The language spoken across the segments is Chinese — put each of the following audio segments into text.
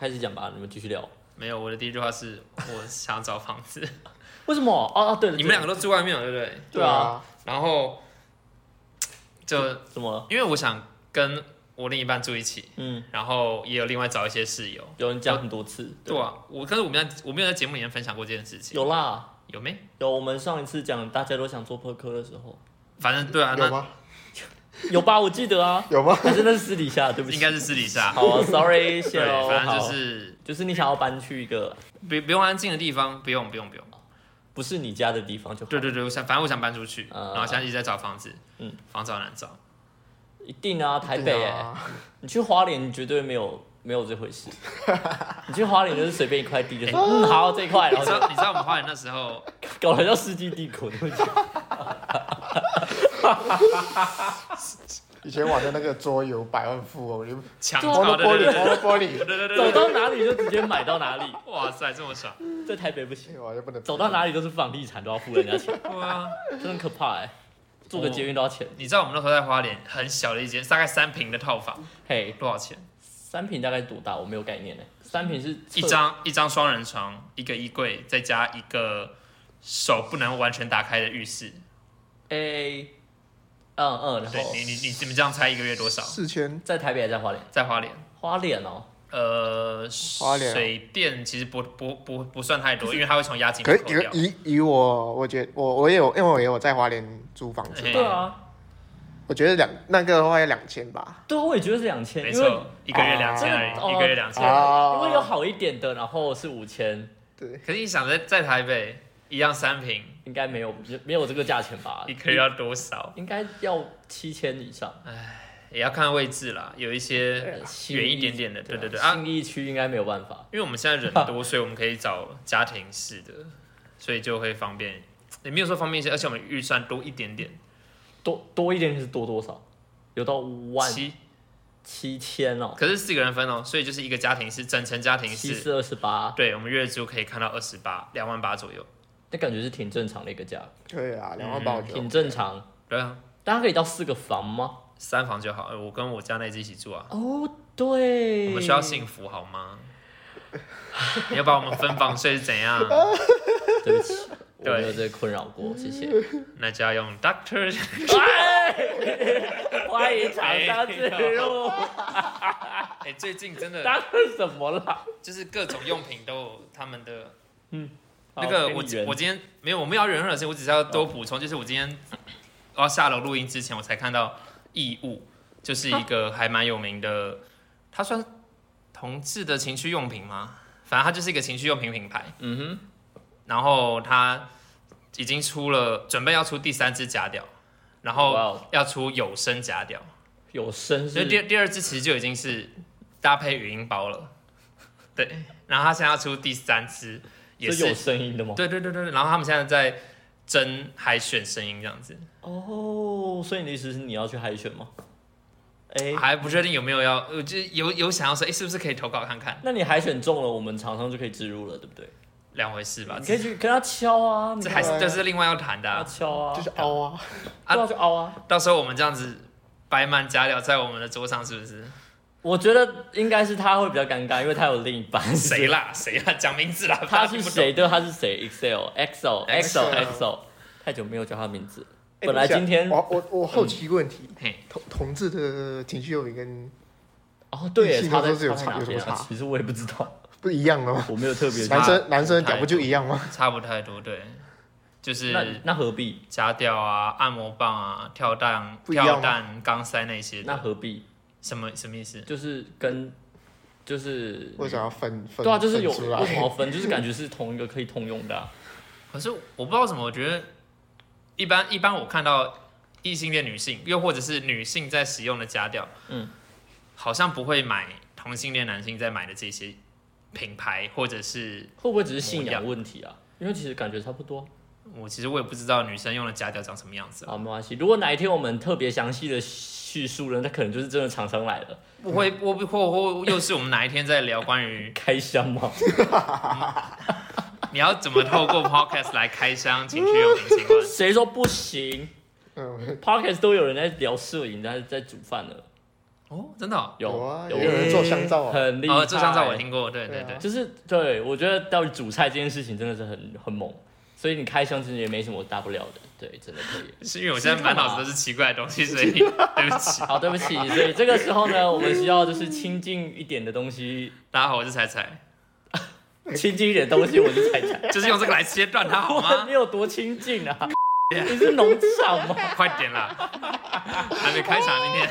开始讲吧，你们继续聊。没有，我的第一句话是我想找房子。为什么？哦哦，对了，你们两个都住外面了，对不对？对啊，然后就怎么了？因为我想跟我另一半住一起，嗯，然后也有另外找一些室友。有人讲很多次，对啊，我可是我们在我没有在节目里面分享过这件事情。有啦，有没？有。我们上一次讲大家都想做破科的时候，反正对啊，那有吗？有吧？我记得啊，有吗？还是那是私底下？对不起，应该是私底下。好啊，sorry，谢对，喽。反正就是就是你想要搬去一个不不用安静的地方，不用不用不用。不是你家的地方就好。对对对，我想反正我想搬出去，呃然后现在一直在找房子，嗯，房子好难找。一定啊，台北哎、你去花莲绝对没有没有这回事。你去花莲就是随便一块地就说，嗯，好这一块，然后你知道你知道我们花莲那时候，搞得叫世纪帝国，对不起。以前玩的那个桌游百万富翁，就抢对啊哦对对对对 Monopoly，Monopoly，对对对。走到哪里就直接买到哪里，哇塞，这么爽！在台北不行，我就不能走到哪里都是房地产都要付人家钱，对啊，真的很可怕哎、坐个捷运都要钱。你知道我们那时候在花莲很小的一间，大概三平的套房，嘿，多少钱？三平大概多大？我没有概念哎、三平是一张一张双人床，一个衣柜，再加一个手不能完全打开的浴室。A，嗯嗯，然后你你你你们这样猜一个月多少？四千，在台北还是在花莲？在花莲，花莲哦，呃，花莲啊。水电其实不不不不算太多，因为它会从押金可是扣掉。以以以我，我觉得我我也有，因为我也有在花莲租房子，嘿。对啊，我觉得两那个的话要两千吧，对啊，我也觉得是两千，因为没错，一个月两千而哦已，一个月两千。啊。因为有好一点的，然后是五千，对，可是你想在在台北一样三瓶，应该没有没有这个价钱吧。一？个月要多少？应该要七千以上，也要看位置啦，有一些新远一点点的，对对对啊，新义区应该没有办法。因为我们现在人多，所以我们可以找家庭式的，所以就会方便，也没有说方便一些，而且我们预算多一点点，多多一点是多多少？有到万七，七千哦，可是四个人分哦，所以就是一个家庭是，整层家庭是，七四二十八，对我们月租可以看到二十八，两万八左右，那感觉是挺正常的一个价，对啊，两万八我觉得挺正常。对啊，大家可以到四个房吗？三房就好，呃我跟我家那只一起住啊，哦，对，我们需要幸福好吗？你要把我们分房睡是怎样？对不起，我对没有这个困扰过，谢谢。那就要用 Doctor 哎，欢迎厂商植入，哎、最近真的当然什么啦？就是各种用品都有他们的好那个我我今天没有我没有要任何的事，我只是要多补充，就是我今天我要下楼录音之前，我才看到异物，就是一个还蛮有名的，它算同志的情趣用品吗？反正它就是一个情趣用品品牌，嗯哼。然后它已经出了，准备要出第三只假屌，然后哦，要出有声假屌，有声所以第第二只其实就已经是搭配语音包了，对，然后它现在要出第三支，也是有声音的吗？对对对对，对然后他们现在在争海选声音这样子，哦，所以你的意思是你要去海选吗？哎，还不确定有没有要，我就有有想要说，哎，是不是可以投稿看看？那你海选中了，我们厂商就可以植入了，对不对？两回事吧你，可以去跟他敲啊，这还是这是另外要谈的啊、敲啊，就是凹啊，啊，就凹啊。到时候我们这样子摆满假料在我们的桌上，是不是？我觉得应该是他会比较尴尬，因为他有另一半。谁？啦？谁啦？讲名字啦！他是谁？？对，他是谁？Excel Excel Excel Excel 太久没有叫他名字本来今天我我我好奇一个问题，嘿，同同志的情绪用品跟哦，对耶，异性差在都是有差有什么差其实我也不知道，不一样的吗？我没有特别去。男生男生的屌不就一样吗？差不太多，对，就是那那何必？夹掉啊、按摩棒啊、跳蛋、跳蛋、钢塞那些，那何必？什么什么意思？就是跟就是为什么要分分？对啊，就是有分出来为什么要分？就是感觉 是同一个可以通用的啊。可是我不知道为什么，我觉得一般一般我看到异性恋女性，又或者是女性在使用的家调，嗯，好像不会买同性恋男性在买的这些品牌，或者是会不会只是信仰问题啊？因为其实感觉差不多。我其实我也不知道女生用的家调长什么样子啊，好，没关系。如果哪一天我们特别详细的叙述了，那可能就是真的厂商来了，不会，我不或或又是我们哪一天在聊关于 开箱吗？你要怎么透过 podcast 来开箱情趣用品？请问？谁说不行嗯，？Podcast 都有人在聊摄影，在在煮饭了。哦，真的哦，有啊有有人做香皂啊很厉害。哦，做香皂我听过，对对对啊对，就是对我觉得到底煮菜这件事情真的是很很猛，所以你开箱其实也没什么大不了的，对，真的可以。是因为我现在满脑子都是奇怪的东西，所以 对不起。好，对不起，所以这个时候呢，我们需要就是亲近一点的东西，大家好，我是彩彩，亲近一点的东西，我是彩彩。就是用这个来切断它好哇，吗你？有多亲近啊？你是农场吗？快点啦，还没开场今天。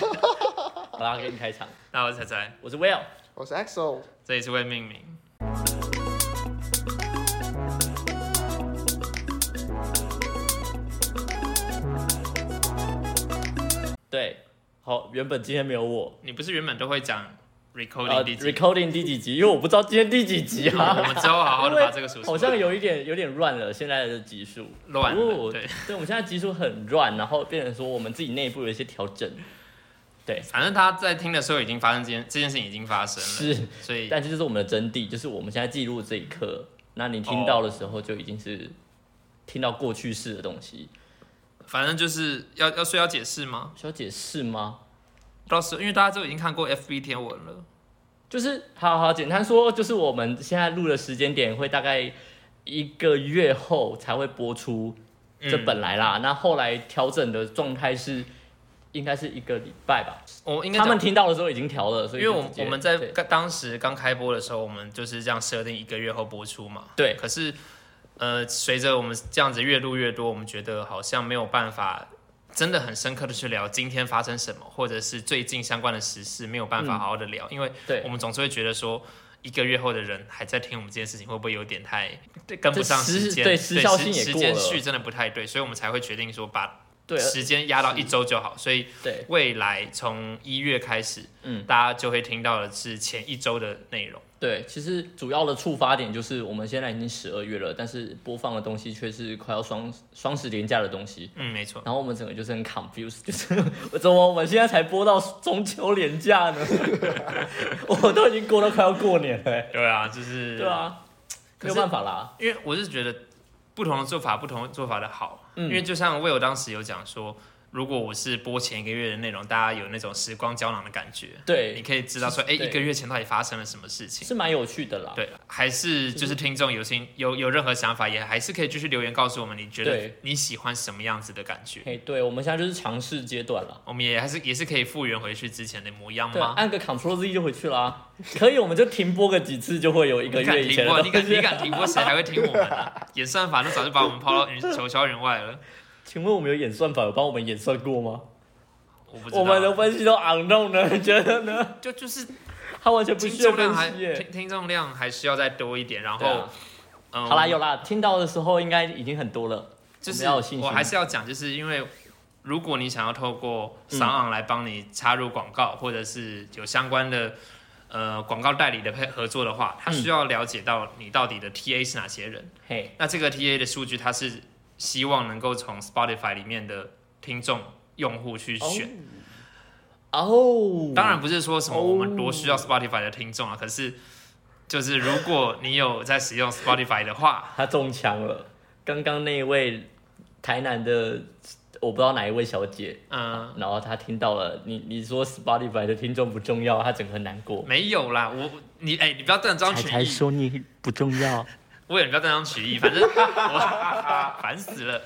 好啦，给你开场。大家好，我是彩彩，我是 Will，我是 EXO，这里是为命名。对，好，原本今天没有我。你不是原本都会讲啊 recording 第几？，recording 第几集？因为我不知道今天第几集啊 我啊，们之后好好的把这个数。好像有一点有点乱了，现在的集数乱了哦对，对，我们现在集数很乱，然后变成说我们自己内部有一些调整，对，反正他在听的时候已经发生这件这件事情已经发生了，是，所以但这就是我们的真谛，就是我们现在记录这一刻，那你听到的时候就已经是听到过去式的东西，反正就是要要需要解释吗？需要解释吗？到时候因为大家都已经看过 FB 天文了，就是好好简单说，就是我们现在录的时间点会大概一个月后才会播出，这嗯本来啦，那后来调整的状态是应该是一个礼拜吧，我应该他们听到的时候已经调了，所以因为我我们在刚当时刚开播的时候，我们就是这样设定一个月后播出嘛。对可是，呃，随着我们这样子越录越多，我们觉得好像没有办法真的很深刻的去聊今天发生什么，或者是最近相关的时事，没有办法嗯好好的聊，因为我们总是会觉得说。一个月后的人还在听我们这件事情，会不会有点太对跟不上时时间？对时效性也时间序真的不太对，所以我们才会决定说把时间压到一周就好。所以，未来从一月开始，嗯大家就会听到的是前一周的内容。对，其实主要的触发点就是我们现在已经十二月了，但是播放的东西却是快要双双十连假的东西，嗯，没错。然后我们整个就是很 confused，就是 怎么我们现在才播到中秋连假呢？我都已经过到快要过年了、欸，对啊，就是对，啊，没有办法啦，因为我是觉得不同的做法，不同的做法的好。嗯因为就像 Will 当时有讲说，如果我是播前一个月的内容，大家有那种时光胶囊的感觉，对你，可以知道说，哎、对一个月前到底发生了什么事情。是蛮有趣的啦。对，还是就是听众有心有有任何想法，也还是可以继续留言告诉我们，你觉得你喜欢什么样子的感觉？哎，对，我们现在就是尝试阶段了。我们也还是也是可以复原回去之前的模样吗？按个 Ctrl Z 就回去啦。可以，我们就停播个几次，就会有一个月以前 停播？你敢你敢停播？谁还会听我们啊？演算法都早就把我们抛到云 九霄云外了。请问我们有演算法有帮我们演算过吗？我不知道，我们的分析都 unknown 呢，你觉得呢？就就是他完全不需要分析耶。听听众量还需要再多一点，然后啊，嗯，好啦，有啦，听到的时候应该已经很多了。就是我还是要讲，就是因为如果你想要透过嗯商昂来帮你插入广告，或者是有相关的呃广告代理的配合作的话，他嗯需要了解到你到底的 TA 是哪些人。嘿，那这个 TA 的数据，它是希望能够从 Spotify 里面的听众用户去选。哦，当然不是说什么哦我们多需要 Spotify 的听众啊，可是就是如果你有在使用 Spotify 的话，他中枪了。刚刚那一位台南的，我不知道哪一位小姐，嗯、然后她听到了你你说 Spotify 的听众不重要，她整个很难过。没有啦，我你哎、你不要断章取义，说你不重要，我也不要断章取义，反正 我烦死了。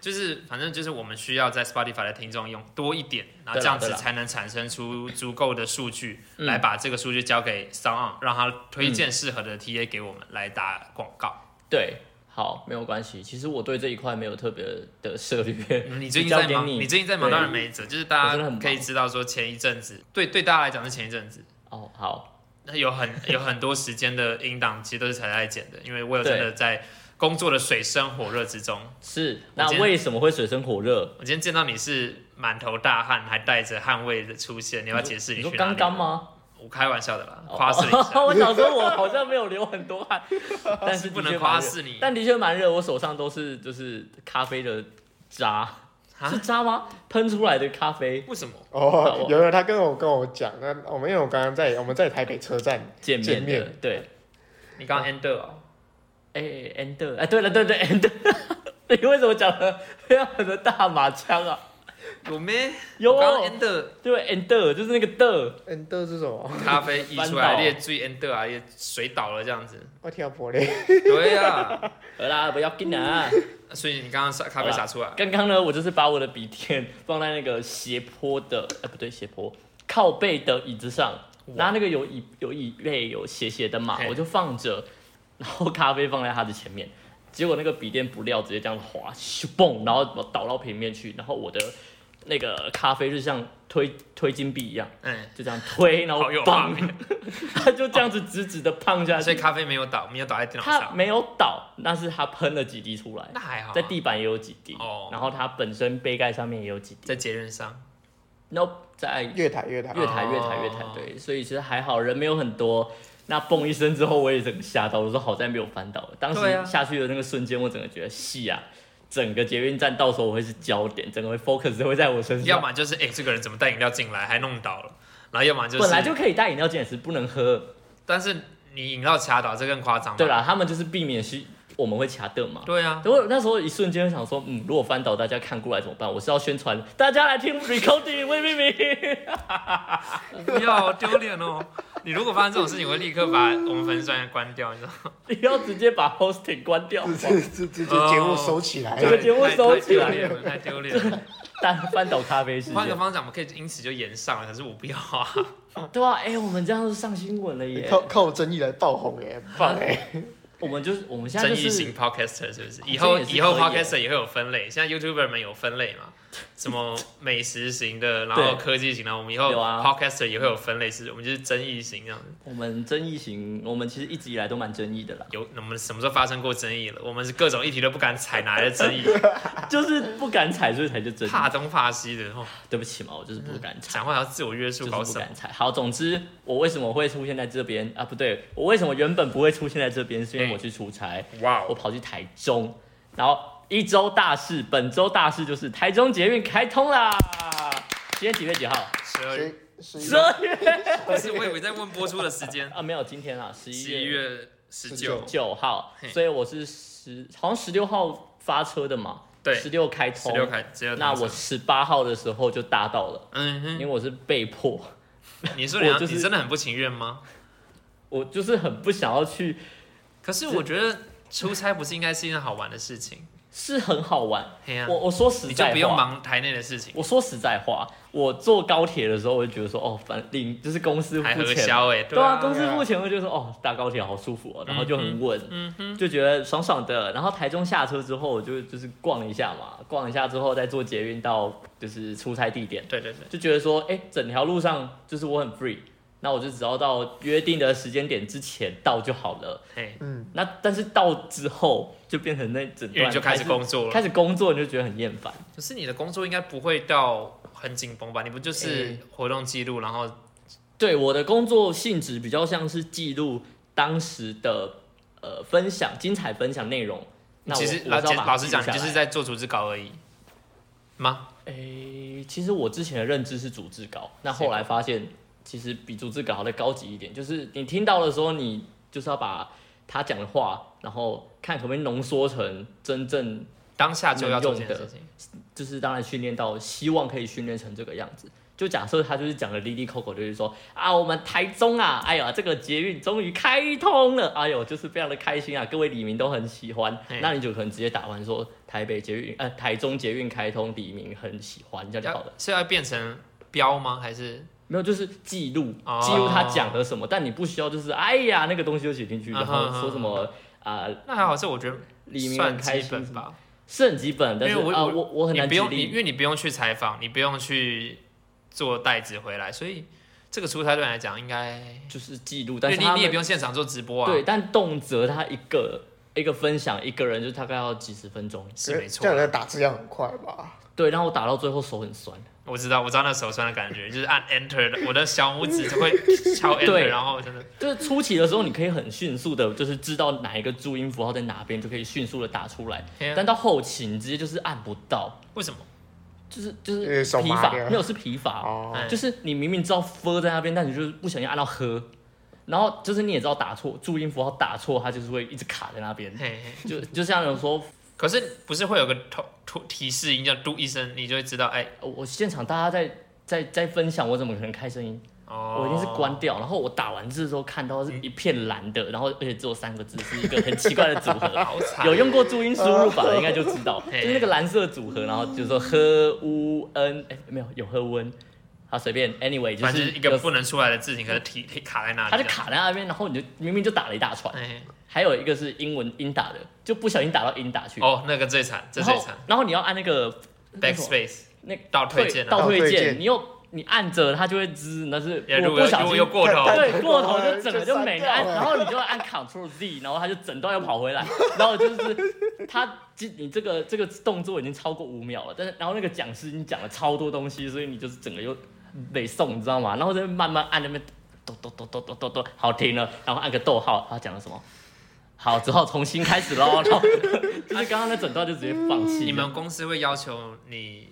就是反正就是我们需要在 Spotify 的听众用多一点，然后这样子才能产生出足够的数据，嗯来把这个数据交给 Sound，让他推荐适合的 TA 给我们来打广告。对，好，没有关系。其实我对这一块没有特别的涉猎。嗯你最 近在忙，你你最近在忙，当然没辙。就是大家可以知道说，前一阵子对对大家来讲是前一阵子，哦，好，有很 有很多时间的音档其实都是彩彩剪的，因为我有真的在工作的水深火热之中。是。那为什么会水深火热？我今天见到你是满头大汗，还带着汗味的出现，你要解释你说去哪里刚刚？吗？我开玩笑的啦，哦夸饰你一下。我想说，我好像没有流很多汗，但是不能夸饰你但的确蛮热，我手上都是就是咖啡的渣，啊是渣吗？喷出来的咖啡。为什么？哦，有人他跟我跟我讲，那我们因为我刚刚在我们在台北车站见面的见面，对，你刚刚 end 哦，哎，end，哎，对了，对对，end，你为什么讲的非常的大马枪啊？有咩？有我刚刚 end 对 end 就是那个的，end 是什么？咖啡溢出翻来，倒列最 end 啊，也水倒了这样子。我跳破嘞。对呀，好啦，不要紧啊。所以你刚刚洒咖啡洒出来，刚刚呢，我就是把我的笔电放在那个斜坡的，哎，不对，斜坡。靠背的椅子上，然后那个有椅有椅背有斜斜的嘛，我就放着，然后咖啡放在它的前面，结果那个笔电不料直接这样滑，咻嘣，然后倒到平面去，然后我的那个咖啡就像推推金币一样，嗯，就这样推，然后好有画嘣面，它 就这样子直直的胖下去，所以咖啡没有倒，没有倒在电脑上，它没有倒，但是它喷了几滴出来。那还好啊，在地板也有几滴，哦。然后它本身杯盖上面也有几滴，在节日上，然后在月台月台，月台哦月台月台，对，所以其实还好，人没有很多。那嘣一声之后，我也整个吓到，我说好在没有翻倒。当时对啊。下去的那个瞬间，我整个觉得戏啊，整个捷运站到时候我会是焦点，整个会 focus 会在我身上。要么就是哎、这个人怎么带饮料进来还弄倒了，然后要么就是本来就可以带饮料进来，只是不能喝。但是你饮料卡倒，这更夸张吧。对啦，他们就是避免是我们会卡顿嘛。对啊，我那时候一瞬间想说，嗯，如果翻倒，大家看过来怎么办？我是要宣传大家来听 recording 魏明明。不要好丢脸哦！你如果发生这种事情，我会立刻把我们粉丝专业关掉，你知道吗？你要直接把 hosting 关掉，直接直直接节目收起来这。个节目收起来太丢脸了，太丢脸了。但翻倒咖啡事件，换个方向，我们可以因此就延上了，可是我不要啊！对啊，哎、我们这样子上新闻了耶！靠靠争议来爆红耶，很棒哎！我们就是我们现在就是争议型 podcaster 是不是？以后以后 podcaster 也会有分类，现在 YouTuber 们有分类嘛？什么美食型的，然对后科技型的，我们以后 podcaster 也会有分类，是我们就是争议型这样子。我们争议型，我们其实一直以来都蛮争议的啦，有我们什么时候发生过争议了？我们是各种议题都不敢踩，哪来的争议？就是不敢踩，所以才就争议。怕东怕西的，哦，对不起嘛，我就是不敢踩。讲话要自我约束，就是搞什么？不敢踩。好，总之我为什么会出现在这边啊？不对，我为什么原本不会出现在这边？是因为我去出差，哇哦！我跑去台中，然后一周大事，本周大事就是台中捷运开通啦。今天几月几号？十二月，十十二月。不是我以为在问播出的时间，啊，没有，今天啊，十十一一月十九，九号，所以我是十，好像十六号发车的嘛，对，十六开通，十六开，那我十八号的时候就搭到了，嗯哼，因为我是被迫，你说你要 就是你真的很不情愿吗？我就是很不想要去，可是我觉得出差不是应该是一件好玩的事情，是很好玩。我，我说实在话，你就不用忙台内的事情，我说实在话，我坐高铁的时候，我就觉得说，哦，反正就是公司付钱，对啊，啊，公司付钱，我就说，哦，搭高铁好舒服哦，然后就很稳，就觉得爽爽的。然后台中下车之后，我就就是逛一下嘛，逛一下之后再坐捷运到就是出差地点，对对对，就觉得说，哎，整条路上就是我很 free，那我就只要到约定的时间点之前到就好了。嘿，嗯，那但是到之后就变成那整段因为你就开始工作了开。始工作你就觉得很厌烦。可是你的工作应该不会到很紧绷吧？你不就是活动记录，然后对我的工作性质比较像是记录当时的呃分享精彩分享内容。那我其实老我是要把它老实讲，你就是在做组织稿而已吗？诶、其实我之前的认知是组织稿，那后来发现其实比逐字稿还再高级一点，就是你听到的时候，你就是要把他讲的话，然后看可不可以浓缩成真正，当下就要用的事情。就是当然训练到，希望可以训练成这个样子。就假设他就是讲的滴滴扣扣，就是说啊，我们台中啊，哎呀，这个捷运终于开通了，哎呦，就是非常的开心啊，各位李明都很喜欢。那你就可能直接打完说台北捷运，呃，台中捷运开通，李明很喜欢，这样就好了。要是要变成标吗？还是没有，就是记录哦记录他讲的什么，但你不需要就是哎呀那个东西就写进去，然后说什么啊、那还好，是我觉得李明算很开心基本，吧。是很基本，但是啊、因为我我我很你不用你，难举例因为你不用去采访，你不用去做袋子回来，所以这个出差对你来讲应该，就是记录，因但是你你也不用现场做直播啊。对，，但动辄他一个一个分享一个人就大概要几十分钟，是没错这。样人打字要很快吧？对，然后我打到最后手很酸，我知道，我知道那手酸的感觉，就是按 Enter 的，我的小拇指就会 敲 Enter，对然后真的。就是初期的时候你可以很迅速的，就是知道哪一个注音符号在哪边，就可以迅速的打出来，啊。但到后期你直接就是按不到，为什么？就是就是疲乏，没有是疲乏，就是你明明知道 f 在那边，但你就是不小心按到 h，，然后就是你也知道打错注音符号打错，它就是会一直卡在那边，嘿嘿，就就像有人说可是不是会有个头突提示音叫嘟一声，你就会知道，哎，我现场大家在在在分享，我怎么可能开声音？哦，我一定是关掉。然后我打完字之后看到是一片蓝的，然后而且只有三个字，是一个很奇怪的组合。好惨，有用过注音输入法的应该就知道，就是那个蓝色组合，然后就是说呵乌恩，哎没有有呵乌恩，好随便，anyway 就是就是一个不能出来的字形，可是体体卡在那里，它就卡在那边，然后你就明明就打了一大串。哎，还有一个是英文英打的，就不小心打到英打去。哦，那个最惨，最惨。然后你要按那个，backspace 那倒退键啊，倒退键，你又你按着它就会滋，那是如果如果我不小心又过头，对过头就整个就没了，按 然后你就按 Ctrl Z，然后它就整段又跑回来，然后就是它你这个这个动作已经超过五秒了，但是然后那个讲师已经讲了超多东西，所以你就是整个又得送，你知道吗？然后再慢慢按那边咚咚咚咚咚咚咚，好停了，然后按个逗号，他讲了什么？好，只好重新开始喽。然后 就是刚刚那整段就直接放弃。你们公司会要求你，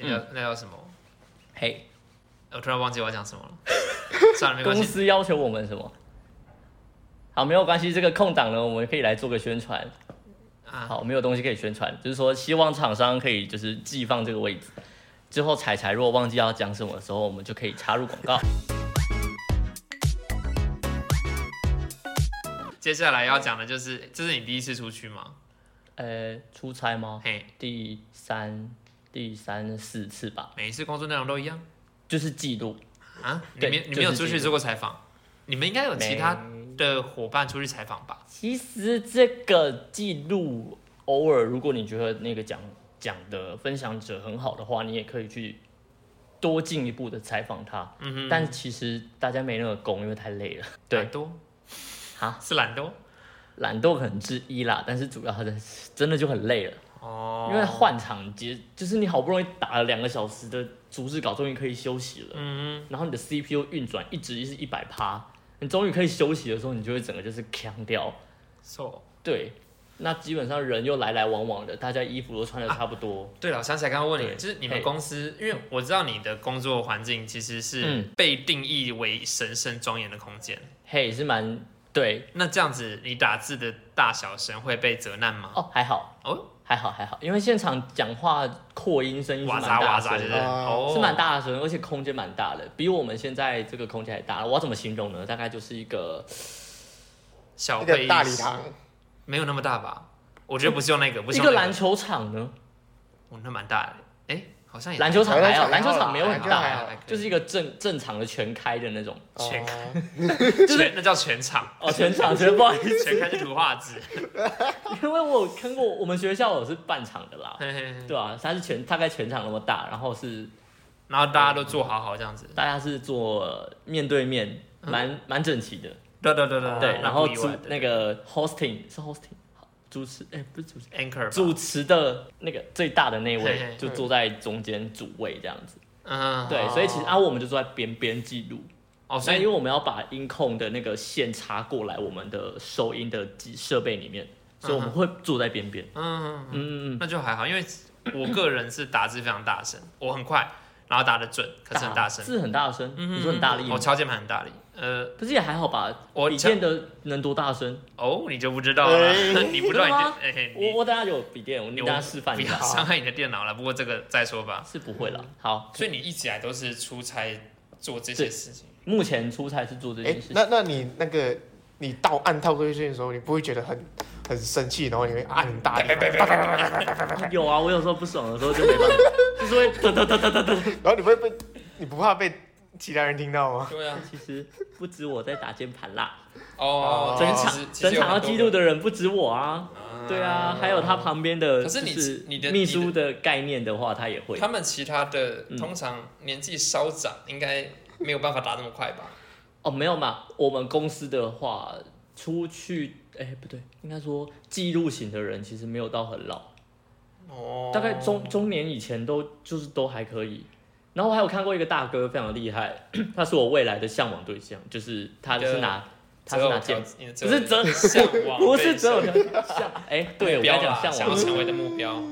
那叫那叫什么？嘿，我突然忘记我要讲什么了，算了，没关公。司要求我们什么？好，没有关系，这个空档呢，我们可以来做个宣传。啊，好，没有东西可以宣传，就是说希望厂商可以就是寄放这个位置，之后彩彩如果忘记要讲什么的时候，我们就可以插入广告。接下来要讲的就是，这是你第一次出去吗？呃，出差吗？嘿，第三、第三四次吧，每一次工作内容都一样就是记录。啊？你对没你没有出去做过采访？你们应该有其他的伙伴出去采访吧？其实这个记录，偶尔如果你觉得那个讲讲的分享者很好的话，你也可以去多进一步的采访他。嗯哼，但其实大家没那个功，因为太累了。对。懒，惰。哈，是懒惰？懒惰可能之一啦，但是主要的真的就很累了，哦，因为换场节就是你好不容易打了两个小时的逐字稿，终于可以休息了。嗯然后你的 CPU 运转一直是一百趴，你终于可以休息的时候，你就会整个就是呛掉。，so 对，那基本上人又来来往往的，大家衣服都穿的差不多。对了，我想起来刚刚问你，就是你们公司，因为我知道你的工作环境其实是嗯被定义为神圣庄严的空间。嘿，是蛮对那这样子，你打字的大小声会被责难吗？哦，还好哦，还好还好，因为现场讲话扩音声音是哇蛮大声的。是蛮大声，而且空间蛮大的，比我们现在这个空间还大。我要怎么形容呢？大概就是一个小那个会议室大礼堂，没有那么大吧？我觉得不是用那个，不是一用那个篮球场呢，哦，那蛮大的。哎，好像也篮球场还好，篮球场篮球场没有很大，还好还好就是一个正正常的全开的那种。全哦全 那叫全场，哦，全场全不好意思，全开是图画纸。因为我有看过我们学校有是半场的啦，嘿嘿嘿。对啊，它是全大概全场那么大，然后是然后大家都坐好好这样子。大家是坐面对面，蛮蛮整齐的，对对对对对，然后主那个 hosting 是 hosting 主持，哎，不是主持。anchor 主持的那个最大的那位就坐在中间主位这样子，嗯，对，哦所以其实啊我们就坐在边边记录，哦，所以因为我们要把音控的那个线插过来我们的收音的机设备里面，所以我们会坐在边边，嗯，嗯那就还好，因为我个人是打字非常大声，我很快，然后打得准，可是很大声，字很大声，嗯你说很大力我？敲键盘很大力，呃，可是也还好吧，我笔电的能多大声？哦，你就不知道了，哎 你不知道你我我等下有笔电，我你你等下示范一下，要伤害你的电脑了，不过这个再说吧。是不会了。好，所以你一直以来都是出差做这些事情，目前出差是做这哎件事，情，那那你那个你到按倒退键的时候，你不会觉得很很生气，然后你会按很大力，有啊，我有时候不爽的时候就没办法，就是会噔噔噔噔噔噔。然后你会被你不怕被其他人听到吗？对啊，其实不止我在打键盘啦，哦，整场整场要记录的人不止我啊，个对啊，还有他旁边的，可是你是你的秘书的概念的话，他也会他。们其他的嗯通常年纪稍长，应该没有办法打那么快吧？哦，没有嘛，我们公司的话，出去，哎，不对，应该说记录型的人其实没有到很老，哦，大概中中年以前都就是都还可以。然后我还有看过一个大哥非常厉害，他是我未来的向往对象，就是他是拿他是拿剑，不不是择向往，不是择偶向，哎，对我目标刚讲向往，想要成为的目标。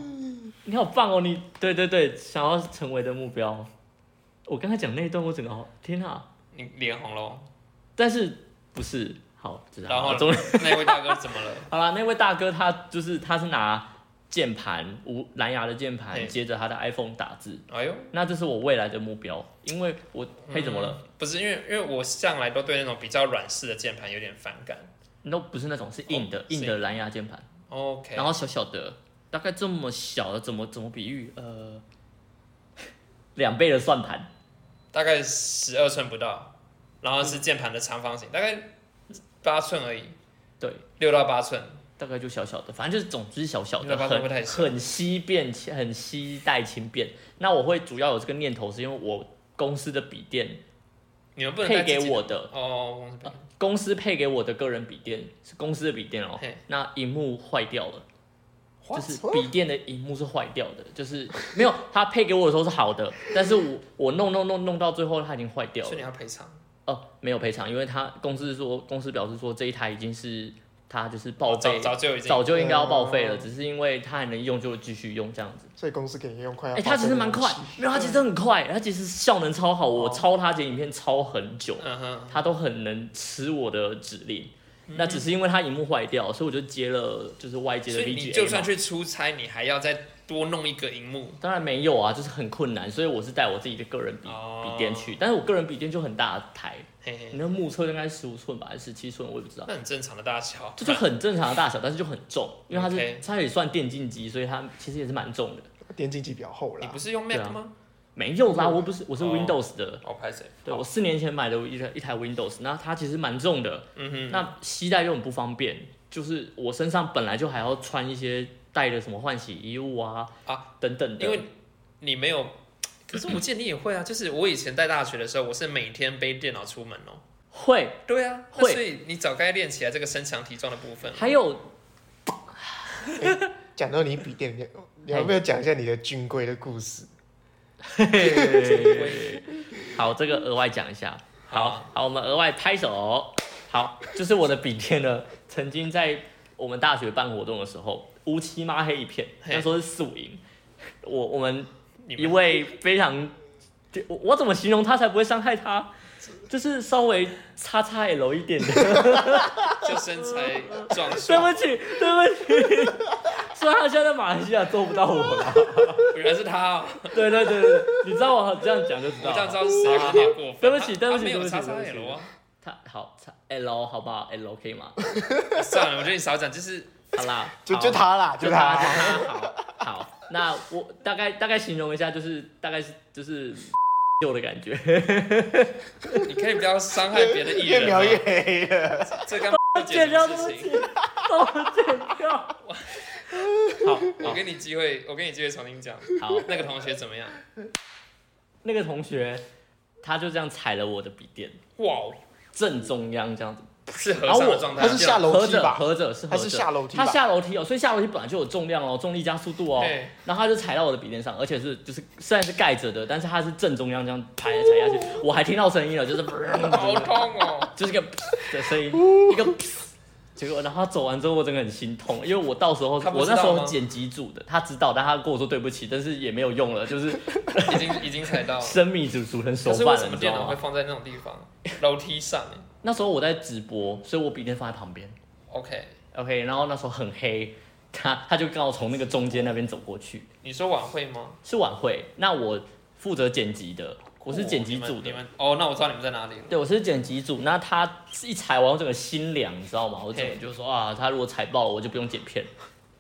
你好棒哦，你对对对，想要成为的目标。我刚才讲那一段，我整个好天啊！你脸红喽？但是不是好，然后终于那位大哥怎么了？好啦，那位大哥他就是他是拿键盘无蓝牙的键盘接着他的 iPhone 打字，哎呦，那这是我未来的目标，因为我嘿怎么了？不是因为因为我向来都对那种比较软式的键盘有点反感。都不是那种是硬的、哦硬的蓝牙键盘，OK，然后小小的，大概这么小的，怎么怎么比喻？呃，两倍的算盘，大概十二寸不到，然后是键盘的长方形，大概八寸而已，对，六到八寸。大概就小小的，反正就是总之小小的，很很稀便，很稀带轻便。那我会主要有这个念头，是因为我公司的笔电你们不能给我的，哦，公司配公司配给我的个人笔电是公司的笔电哦，那荧幕坏掉了。就是笔电的荧幕是坏掉的，就是没有他配给我的时候是好的，但是我我弄弄弄弄到最后它已经坏掉所以你。要赔偿。哦，没有赔偿，因为他公司说公司表示说这一台已经是他就是报早废，早就已经早就应该要报废了，哦只是因为它还能用就继续用这样子。所以公司给你用快要哎。它其实蛮快，没有，它其实很快，它其实效能超好，我哦抄它剪影片抄很久，嗯，它都很能吃我的指令。那只是因为它荧幕坏掉，所以我就接了就是外接的所以 VGA 你就算去出差，你还要再多弄一个荧幕。当然没有啊，就是很困难，所以我是带我自己的个人笔哦笔电去，但是我个人笔电就很大台，嘿嘿，你那目测应该十五寸吧，还是十七寸，我也不知道。那很正常的大小。这就很正常的大小，但是就很重，因为它是 OK 它也算电竞机，所以它其实也是蛮重的。电竞机比较厚啦你不。是用对 Mac 啊吗？没有啦，我不是，我是哦 Windows 的，哦，拍谁？对我四年前买的一台一台 Windows，那它其实蛮重的，嗯哼，那携带又很不方便，就是我身上本来就还要穿一些带的什么换洗衣物啊啊等等的，因为你没有。可是我见你也会啊，就是我以前在大学的时候，我是每天背电脑出门哦。会对啊，那会所以你早该练起来这个身强体壮的部分。还有 讲到你笔电，你你要不要讲一下你的军规的故事？好，这个额外讲一下。好好好，我们额外拍手。好，就是我的笔电呢，曾经在我们大学办活动的时候，乌漆抹黑一片，嘿那时候是宿营。我我们一位非常，我我怎么形容他才不会伤害他？就是稍微叉叉 L 一点的。就身材壮硕对，不起，对不起。虽然他现在在马来西亚做不到我了。原来是他哦。对对对对，你知道我这样讲就知道了。我这样知道是谁有好点过分。对不起对不起他没有叉叉对不起对不起 L 啊。他好叉 L 好不好？L 可以吗？算了，我觉得你少讲，就是好啦，就就他啦，就他，就他。他，好好。那我大概大概形容一下，就是大概是就是旧的感觉。你可以不要伤害别的艺人越描越？黑了。这刚剪掉，对不事情起。，帮我剪掉。好，我给你机会，我给你机会重新讲。好，那个同学怎么样？那个同学他就这样踩了我的笔电哇，哦正中央这样子，是合上的状态他。是下楼合着梯吧合着是合着他是下楼梯他？下楼梯哦，所以下楼梯本来就有重量哦，重力加速度哦。对，然后他就踩到我的笔电上，而且是就是虽然是盖着的，但是它是正中央这样踩踩下去，我还听到声音了，就是 好痛哦！就是个的声音，一个。结果，然后他走完之后，我真的很心痛，因为我到时候我那时候剪辑组的，他知道，但他跟我说对不起，但是也没有用了，就是已经已经踩到了。生米煮煮成熟可是饭了，为什么电你知道吗？脑会放在那种地方？楼梯上欸那时候我在直播，所以我笔电放在旁边？OK，，OK，然后那时候很黑，他他就刚好从那个中间那边走过去，你说晚会吗？是晚会，那我负责剪辑的，我是剪辑组的哦，那我知道你们在哪里了。对，我是剪辑组。那他一踩完，我整个心凉，你知道吗？我整个嘿就说啊，他如果踩爆了，我就不用剪片。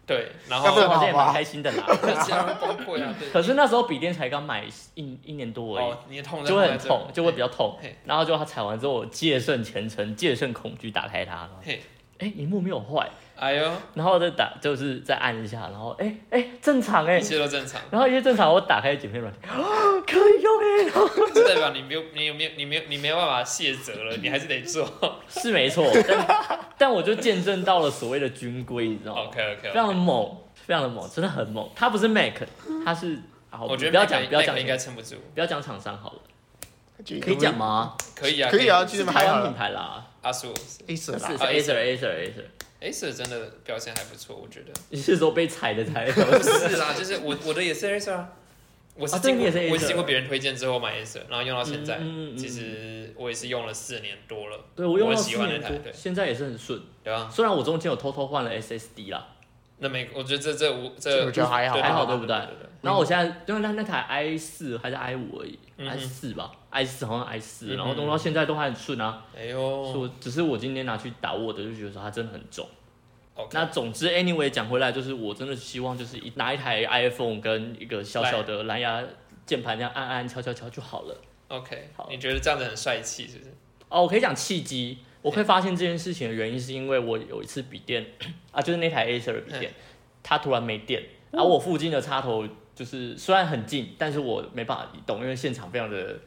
对，然后要不然所以好像也蛮开心的啦。这样崩溃啊。对。可是那时候笔电才刚买一一年多而已，哦，你的痛就会很痛，就会比较痛嘿。然后就他踩完之后，我戒慎前程，戒慎恐惧，打开它，然后嘿，哎，荧幕没有坏，哎呦，然后再打，就是再按一下，然后哎哎正常哎一，切都正常，然后一切正常，我打开剪片软件，啊可以用哎，然后这代表你没有，你有没有，你没有，你没有办法卸责了，你还是得做。是没错，但但我就见证到了所谓的军规，你知道吗？OK OK，非常的猛，非常的猛，真的很猛。他不是 Mac，它是，啊，我觉得不要讲，不要讲，应该撑不住。不要讲厂商好了，可可以讲？吗？可以啊，可以啊，其是台湾品。牌啦，阿叔，Acer 啦是是啊 Acer Acer Acer，，Acer 真的表现还不错，我觉得。你是说被踩的才？不是啦，就是我我的也是 Acer 啊，我是经过、我是经过别人推荐之后买 Acer，然后用到现在，嗯嗯嗯嗯其实我也是用了四年多了，对我用了我喜四年多欢那台对，现在也是很顺。对吧？虽然我中间有偷偷换了 SSD 啦，那没，我觉得这这五这这我觉得还好对还好对不对对？然后我现在因为那那台 i 四还是 i 五而已，i 四吧，i 四好像 i 四，然后弄到现在都还很顺啊。哎呦说只是我今天拿去打我的，就觉得说它真的很重。那总之，anyway 讲回来，就是我真的希望就是一拿一台 iPhone 跟一个小小的蓝牙键盘这样按按敲敲敲就好了。OK，好。你觉得这样子很帅气是不是？哦，我可以讲契机，我会发现这件事情的原因是因为我有一次笔电。啊，就是那台 Acer 的笔电，它突然没电，然后我附近的插头就是虽然很近，但是我没办法移动，因为现场非常的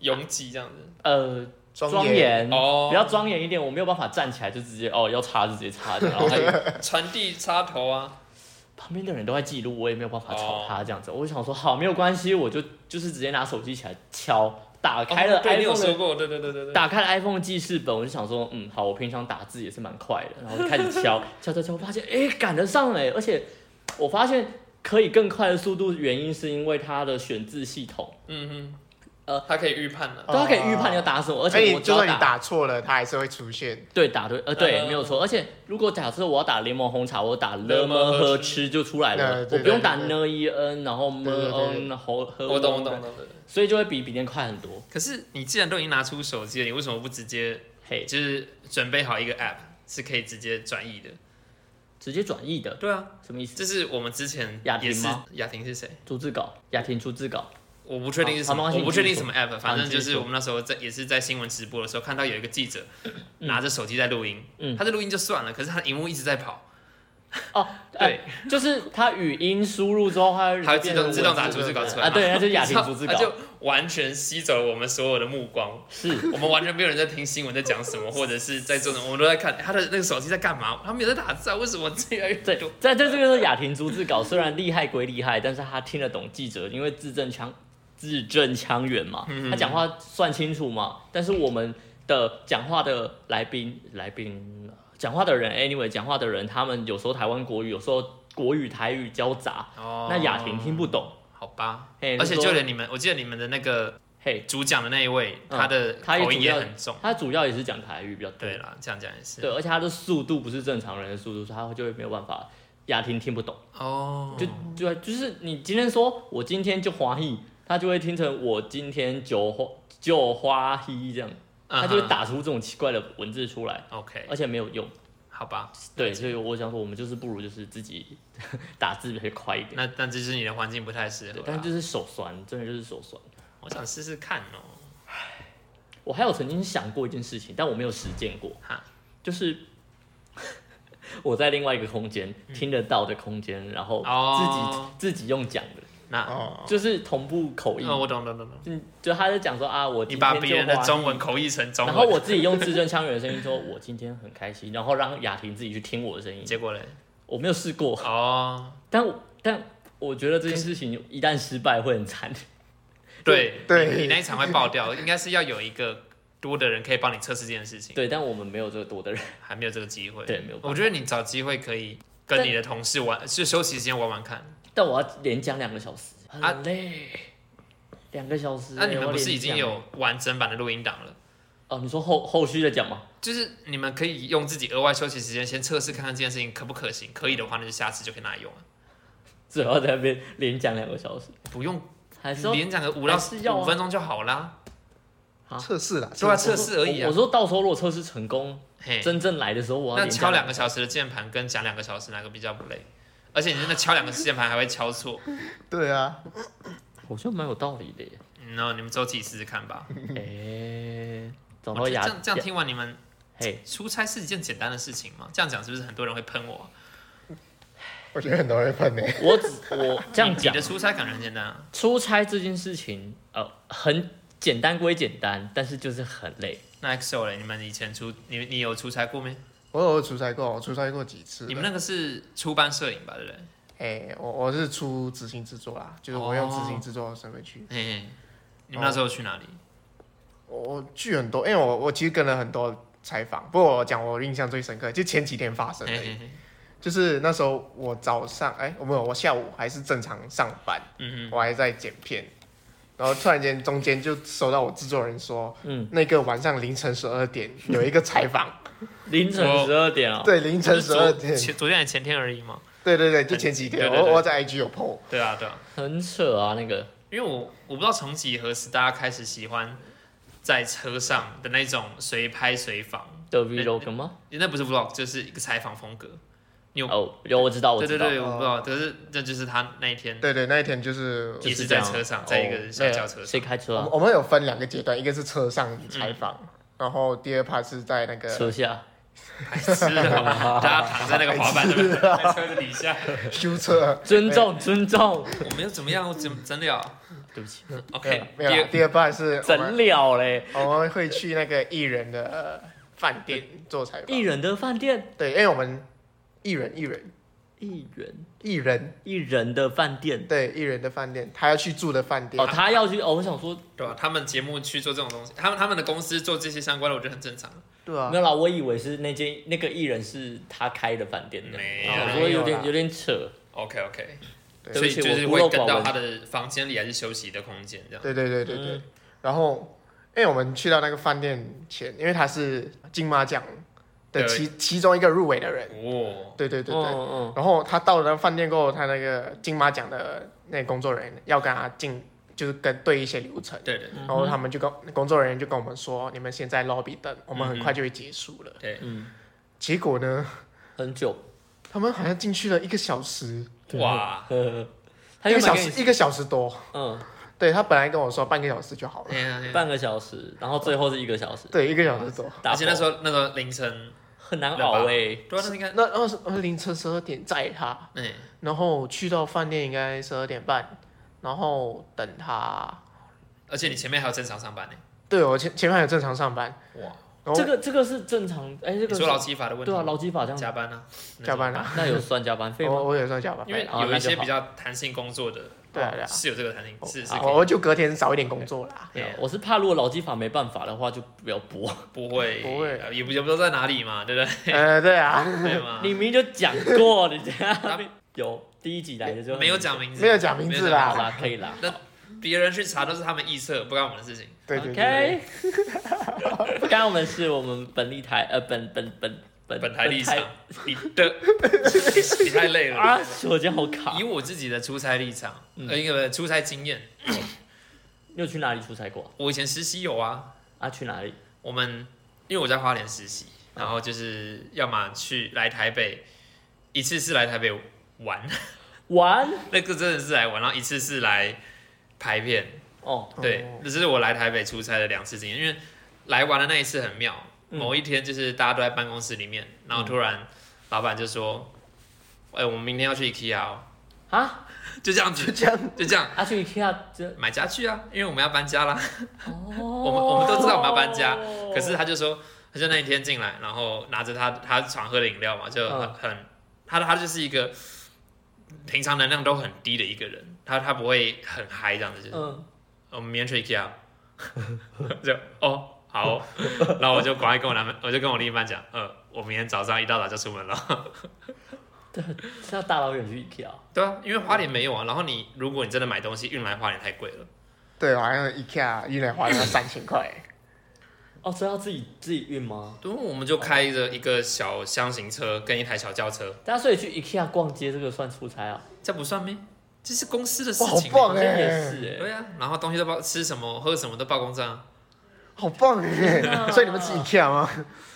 拥挤这样子。呃庄庄严，哦比较庄严一点，我没有办法站起来就直接哦要插就直接插的，然后还有传递插头啊，旁边的人都在记录，我也没有办法吵哦他这样子。我就想说，好，没有关系，我就就是直接拿手机起来敲，打开了 iPhone 的，说过，对对对对对。打开了 iPhone 记事本，我就想说，嗯，好，我平常打字也是蛮快的，然后就开始敲，敲敲敲，发现哎赶得上哎，而且我发现可以更快的速度，原因是因为它的选字系统，嗯哼，呃他可以预判了。对它可以预判你要打什么，而而且我就算你打错了，他还是会出现。对打对呃对呃没有错，而且如果假设我要打柠檬红茶，我打了了么么喝喝吃就出来了我不用打呢一 n，然后么对对对 n 然后喝我懂我懂我懂。所以就会比笔电快很多。可是你既然都已经拿出手机了，你为什么不直接嘿，就是准备好一个 App 是可以直接转译的？直接转译的，对啊，什么意思？这是我们之前雅婷吗雅婷是谁？逐字稿，雅婷逐字稿。我不确定是什么，我不确定什么 app，反正就是我们那时候在也是在新闻直播的时候看到有一个记者拿着手机在录音，嗯他在录音就算了，可是他的荧幕一直在跑，哦，对，就是他语音输入之后，它它会自动自动打逐逐字稿出来。啊，对，那就是雅婷他逐字他就稿，完全吸走了我们所有的目光，是。我们完全没有人在听新闻在讲什么，或者是在做什么，我们都在看他的那个手机在干嘛，他没有在打字啊，为什么这样？越对多？，在这这个是雅婷逐字稿，虽然厉害归厉害，但是他听得懂记者，因为字正腔字正腔圆嘛，嗯他讲话算清楚嘛。但是我们的讲话的来宾来宾讲话的人，anyway 讲话的人，他们有时候台湾国语，有时候国语台语交杂，哦那雅婷听不懂，好吧，嘿，而且就连你们，我记得你们的那个嘿，主讲的那一位，嗯他的口音他也很重。他主要也是讲台语比较多，对啦，这样讲也是。对，而且他的速度不是正常人的速度，他就会没有办法。雅婷听不懂，哦，就就就是你今天说我今天就花艺，他就会听成我今天就花就花艺这样，他就会打出这种奇怪的文字出来，嗯 OK，而且没有用。好吧，对，所以我想说，我们就是不如就是自己 打字会快一点。那但这就是你的环境不太适合。但就是手酸，真的就是手酸。我想试试看哦。我还有曾经想过一件事情，但我没有实践过哈，就是 我在另外一个空间听得到的空间，然后自己、哦自己用讲的，那，哦，就是同步口译。哦，我懂懂懂懂。嗯，就他在讲说啊，我你把别人的中文口译成中文，然后我自己用字正腔圆的声音说，我今天很开心，然后让雅婷自己去听我的声音。结果嘞，我没有试过，哦，但我但我觉得这件事情一旦失败会很惨。对对你你那一场会爆掉，应该是要有一个多的人可以帮你测试这件事情，对，但我们没有这个多的人，还没有这个机会。对，没有。我觉得你找机会可以跟你的同事玩，就休息时间玩玩看。但我要连讲两个小时，啊很累。两个小时欸，那你们不是已经有完整版的录音档了？哦？你说后后续的讲吗？就是你们可以用自己额外休息时间先测试看看这件事情可不可行，可以的话，那就下次就可以拿来用了，最后在那边连讲两个小时，不用还是说连讲个五到五分钟就好啦。测试啦，对啊，试测试而已啊我我。说到时候如果测试成功，嘿，真正来的时候我要敲两个小时的键盘跟讲两个小时哪个比较不累？而且你真的敲两个键盘还会敲错，对啊，好像蛮有道理的耶。嗯，那你们之后自己试试看吧。哎，找我觉得到雅这样这样听完，你们嘿，出差是一件简单的事情吗？这样讲是不是很多人会喷我？我觉得很多人会喷你。我只我 这样讲你的，出差感觉很简单啊。出差这件事情，呃，很简单归简单，但是就是很累。那 XO 嘞，你们以前出你你有出差过没？我有出差过，我出差过几次。你们那个是出班摄影吧，对不对？哎、我我是出执行制作啦，就是我用执行制作的身份去。嘿嘿，你们那时候去哪里？我我去很多，因为我我其实跟了很多采访，不过我讲我印象最深刻，就前几天发生的就是那时候我早上，哎、我没有，我下午还是正常上班，嗯我还在剪片，然后突然间中间就收到我制作人说，嗯，那个晚上凌晨十二点有一个采访，凌晨十二点哦，对，凌，晨十二昨点，前昨天还前天而已嘛。对对对，就前几天我我在 IG 有 PO，对啊，对啊，很扯啊，那个因为我我不知道从几何时大家开始喜欢在车上的那种随拍随访，的 vlog 吗？那不是 vlog，就是一个采访风格。你有？哦，有我知道，我知道，对对对，我不知道，可是这就是他那一天对对，那一天就是也是在车上，在一个小轿车上。谁开车啊？我们我们有分两个阶段，一个是车上采访，然后第二 part 是在那个车下，白痴啊！大家躺在那个滑板上面，在车子底下。修车。尊重尊重，我没有怎么样，我怎么真了对不起，？OK，没有第二，啦第二 part 是怎了嘞！我们会去那个艺人的呃饭店做采访。艺人的饭店，对，因为我们艺人艺人艺人艺人艺人的饭店。对艺人的饭店，他要去住的饭店哦，。他要去哦，我想说对吧？他们节目去做这种东西，他们他们的公司做这些相关的，我觉得很正常。对啊没，有啦，我以为是那间那个艺人是他开的饭店的，没有我有点有点扯。OK OK，对所以就是会跟到他的房间里还是休息的空间这样。对对对对对。嗯然后，因为我们去到那个饭店前，因为他是金马奖的对。其其中一个入围的人，哦，对对对对。嗯嗯，然后他到了那个饭店过后，他那个金马奖的那工作人员要跟他进，就是跟对一些流程。对对然后他们就跟工作人员就跟我们说，你们先在 lobby 等，我们很快就会结束了。对，嗯，结果呢，很久，他们好像进去了一个小时，哇，呵呵，他一个小时一个小时多。嗯。对他本来跟我说半个小时就好了，半个小时，然后最后是一个小时，对，一个小时多。而且那时候候那时候凌晨，很难熬哎，对啊，那应该，那二十二凌晨十二点载他，嗯，然后去到饭店应该十二点半，然后等他。而且你前面还有正常上班呢。对我前前面还有正常上班，哇，这个这个是正常哎，这个说劳基法的问题对啊，吗，劳基法这样，加班呢？加班啊，那有算加班费吗？我我也算加班。费，因为有一些比较弹性工作的，对啊对啊是有这个弹性，是是我就隔天早一点工作啦。没有，我是怕如果劳基法没办法的话，就不要播。不会不会呃也不也不知道在哪里嘛，对不对？呃，对啊，对吗？你明明就讲过，你这样有第一集来的就没有讲名字，没有讲名字啦。好啦，可以啦。那别人去查都是他们臆测，不干我们的事情。对对对 OK，不干我们事，我们本立台呃本本本本本台立场，你的你太累了。啊，我今天好卡。以。我自己的出差立场，嗯。呃，一个出差经验，你有去哪里出差过？我以前实习有啊，啊？去哪里？我们因为我在花莲实习，然后就是要么去来台北，一次是来台北玩，玩？那个真的是来玩，然后一次是来拍片，哦，对哦，这是我来台北出差的两次经验，因为来玩的那一次很妙，嗯某一天就是大家都在办公室里面，然后突然老板就说，哎、我们明天要去 IKEA 哦，啊，就这样子，就这样，就这样。啊去 IKEA 就买家具啊，因为我们要搬家啦。哦，我们我们都知道我们要搬家，可是他就说，他就那一天进来，然后拿着他他常喝的饮料嘛，就很、嗯。很，他他就是一个平常能量都很低的一个人，他他不会很嗨这样子，就是、嗯，我们明天去 IKEA，就哦好哦然后我就赶快跟我男朋我就跟我另一半讲，呃，我明天早上一大早就出门了，是要大老远去 IKEA 对啊，因为花莲没有啊，然后你如果你真的买东西运来花莲太贵了，对，好像 IKEA 一人花了三千块。哦，所以要自己自己运吗？对，我们就开着一个小箱型车跟一台小轿车，大家所以去 IKEA 逛街这个算出差啊？这不算咩？这是公司的事哇，好情、棒好像也哎，是哎，对啊，然后东西都报吃什么喝什么都报公账啊，好棒耶！所以你们自己 key 吗？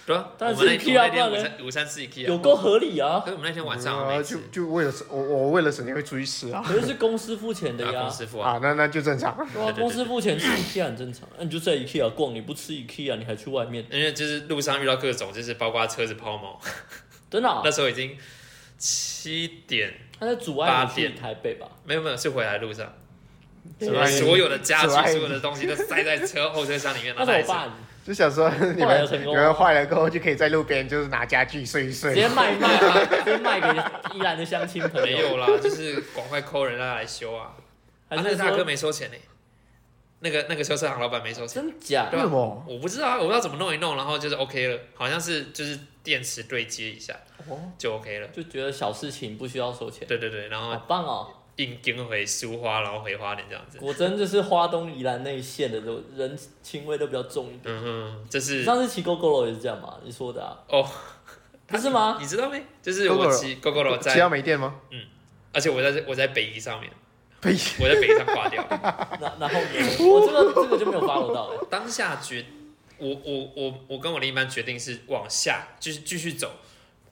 对啊。但是我们那 IKEA 我们那天不然午餐午餐吃 IKEA，有够合理啊可！是我们那天晚上啊就就为了省我我为了省钱会出去吃啊。可是是公司付钱的呀公。师傅啊，啊，那那就正常。对啊，对对公司付钱吃 IKEA 很正常。那你就在 IKEA 逛，你不吃 IKEA，你还去外面，因为就是路上遇到各种，就是包括车子抛锚，真的啊？那时候已经七点，他在阻碍你去台北吧？没有没有是回来的路上，所有的家具、所有的东西都塞在车后车厢里面，然后再那怎么办？就想说你们有成功吗你们坏了过后就可以在路边就是拿家具睡一睡。直接卖一卖啊，直接卖给宜兰的乡亲朋友。没有啦，就是赶快扣人家来修啊，啊还是那个大哥说没收钱呢，那个那个修车行老板没收钱。真假？为什么？我不知道啊，我不知道怎么弄一弄，然后就是 OK 了，好像是就是电池对接一下哦，就 OK 了。就觉得小事情不需要收钱，对对对，然后好棒哦！硬跟回苏花，然后回花莲这样子。果真就是花东宜兰那一线的都人情味都比较重一点。嗯哼，这是上次骑 GoGo 也是这样嘛？你说的啊？哦，不是吗？你知道没？就是我骑 GoGo 罗骑到在，没电吗？嗯而且我在我在北宜上面，呸！我在北宜上挂掉。然然后呢我这个这个就没有 follow 到哎。当下决，我我我我跟我另一半决定是往下，就是继续走，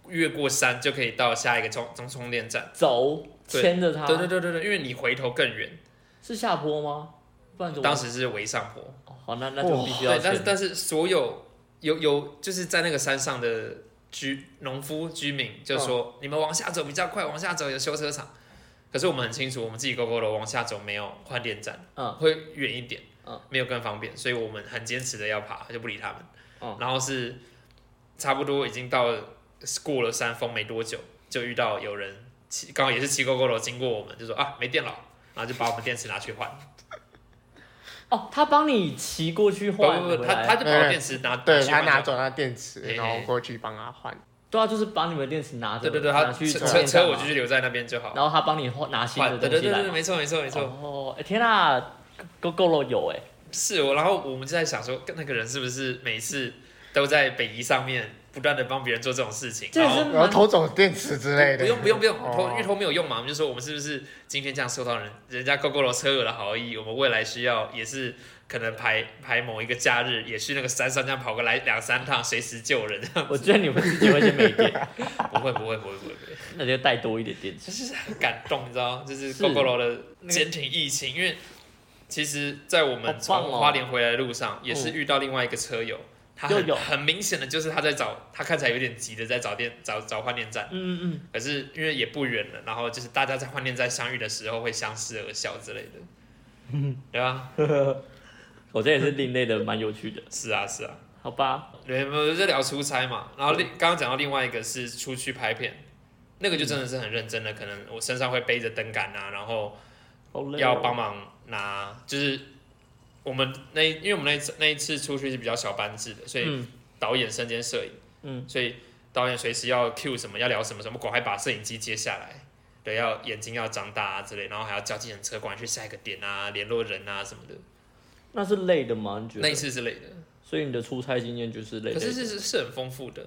越过山就可以到下一个充充充电站。走，对牵着它。对对对对对，因为你回头更远，是下坡吗？不然怎么？当时是围上坡。哦好，那那就必须要对，但是。但是所有有有就是在那个山上的居农夫居民就说，你们往下走比较快，往下走有修车厂。可是我们很清楚，我们自己 GoGo 楼往下走没有换电站，嗯会远一点，嗯没有更方便，所以我们很坚持的要爬，就不理他们。嗯然后是差不多已经到了过了山峰没多久，就遇到有人骑，刚好也是骑 GoGo 楼经过我们，就说啊没电了，然后就把我们电池拿去换。哦，他帮你骑过去不换不不，不他他就把我电池拿对他拿走那电池，然后过去帮他换。对啊，就是把你们的电池拿着，对对对，他去车车我就去留在那边就好。然后他帮你换拿新的东西。对对对，没错没错没错，哦，哎天啊，Go Go 了有哎，是我。然后我们就在想说，那个人是不是每次都在北移上面不断的帮别人做这种事情？然后这也是然后偷走电池之类的。不用不用不用，哦偷因为偷没有用嘛，我们就说我们是不是今天这样收到人人家 GoGo 楼车友的好意，我们未来需要也是可能排排某一个假日，也去那个山上这样跑个来两三趟，随时救人。我觉得你们自己 会先没电，不会不会不会不会不会，那就带多一点电池。就是很感动，你知道，就是是 GoGo 楼的坚挺疫情，因为其实，在我们从哦花莲回来的路上，也是遇到另外一个车友，他很很明显的就是他在找，他看起来有点急的在找电找找换电站，嗯嗯可是因为也不远了，然后就是大家在换电站相遇的时候会相视而笑之类的，嗯对吧？嗯，我这也是另类的，蛮有趣的。是啊是啊，好吧，对，我们在聊出差嘛，然后另刚刚讲到另外一个是出去拍片，那个就真的是很认真的，可能我身上会背着灯杆啊，然后。要帮忙拿，就是我们那因为我们那一次那一次出去是比较小班制的，所以嗯。导演身兼摄影，嗯，所以导演随时要 cue 什么，要聊什么什么，赶快把摄影机接下来，对，要眼睛要张大啊之类，然后还要叫计程车赶快去下一个点啊，联络人啊什么的。那是累的吗？你觉得？那一？次是累的，所以你的出差经验就是累的，可是是是是很丰富的，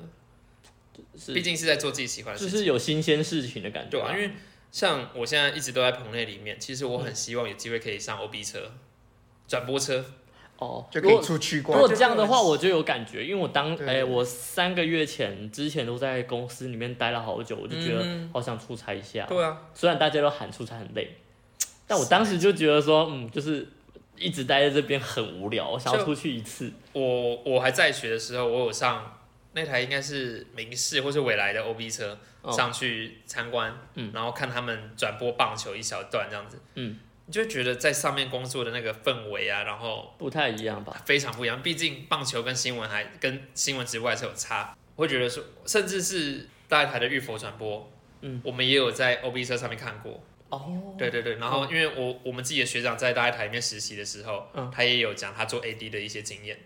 是。毕竟是在做自己喜欢的事情，就是有新鲜事情的感觉啊，因为像我现在一直都在棚内里面，其实我很希望有机会可以上 OB 车。转播车，哦，就可以如果出去逛。如果。这样的话，我就有感觉，因为我当对。哎、我三个月前之前都在公司里面待了好久，我就觉得嗯。好想出差一下。对啊，虽然大家都喊出差很累，但我当时就觉得说，嗯，就是一直待在这边很无聊，我想要出去一次。我我还在学的时候，我有上那台应该是明仕或是未来的 OB 车、哦。上去参观，嗯。然后看他们转播棒球一小段这样子，嗯，你就会觉得在上面工作的那个氛围啊，然后不太一样吧？非常不一样。毕竟棒球跟新闻还跟新闻直播还是有差，我会觉得说，甚至是大台的玉佛转播，嗯，我们也有在 OB 车上面看过。哦，对对对，然后因为我我们自己的学长在大台里面实习的时候，嗯他也有讲他做 AD 的一些经验，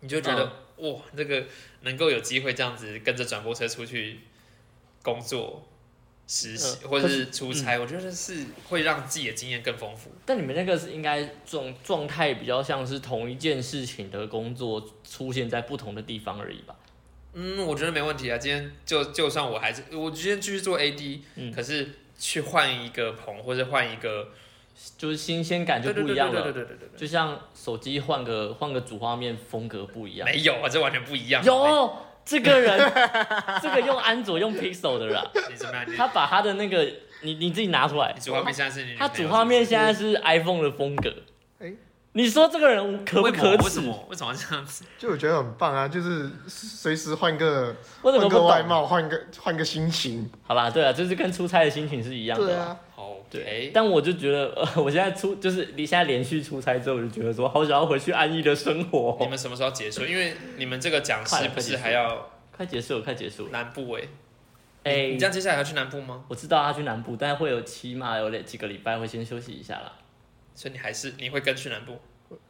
你就觉得、嗯哇，这个能够有机会这样子跟着转播车出去工作、实习、或者是是出差，我觉得是会让自己的经验更丰富。但你们那个是应该状状态比较像是同一件事情的工作出现在不同的地方而已吧？嗯，我觉得没问题啊。今天就就算我还是我今天继续做 AD，、嗯可是去换一个棚或者换一个就是新鲜感就不一样了。对对对对对就像手机换个换个主画面风格不一样。没有啊，这完全不一样。有这个人，这个用安卓用 Pixel 的人啊，你怎么样？他把他的那个你你自己拿出来你，主画面现在是你他主画面现在是 iPhone 的风格。哎你说这个人可不可耻？为什么为什么要这样子？就我觉得很棒啊，就是随时换个换个外懂？貌，换个换个心情。好啦，对啊，就是跟出差的心情是一样的。对，啊，好，对。但我就觉得，呃，我现在出就是你现在连续出差之后，我就觉得说，好想要回去安逸的生活你活。们什么时候结束？因为你们这个讲师不是还要快结束了，快结束了。南部哎、哎、你这样接下来要去南部吗？我知道他去南部，但是会有起码有几个礼拜会先休息一下啦。所以你还是你会跟去南部？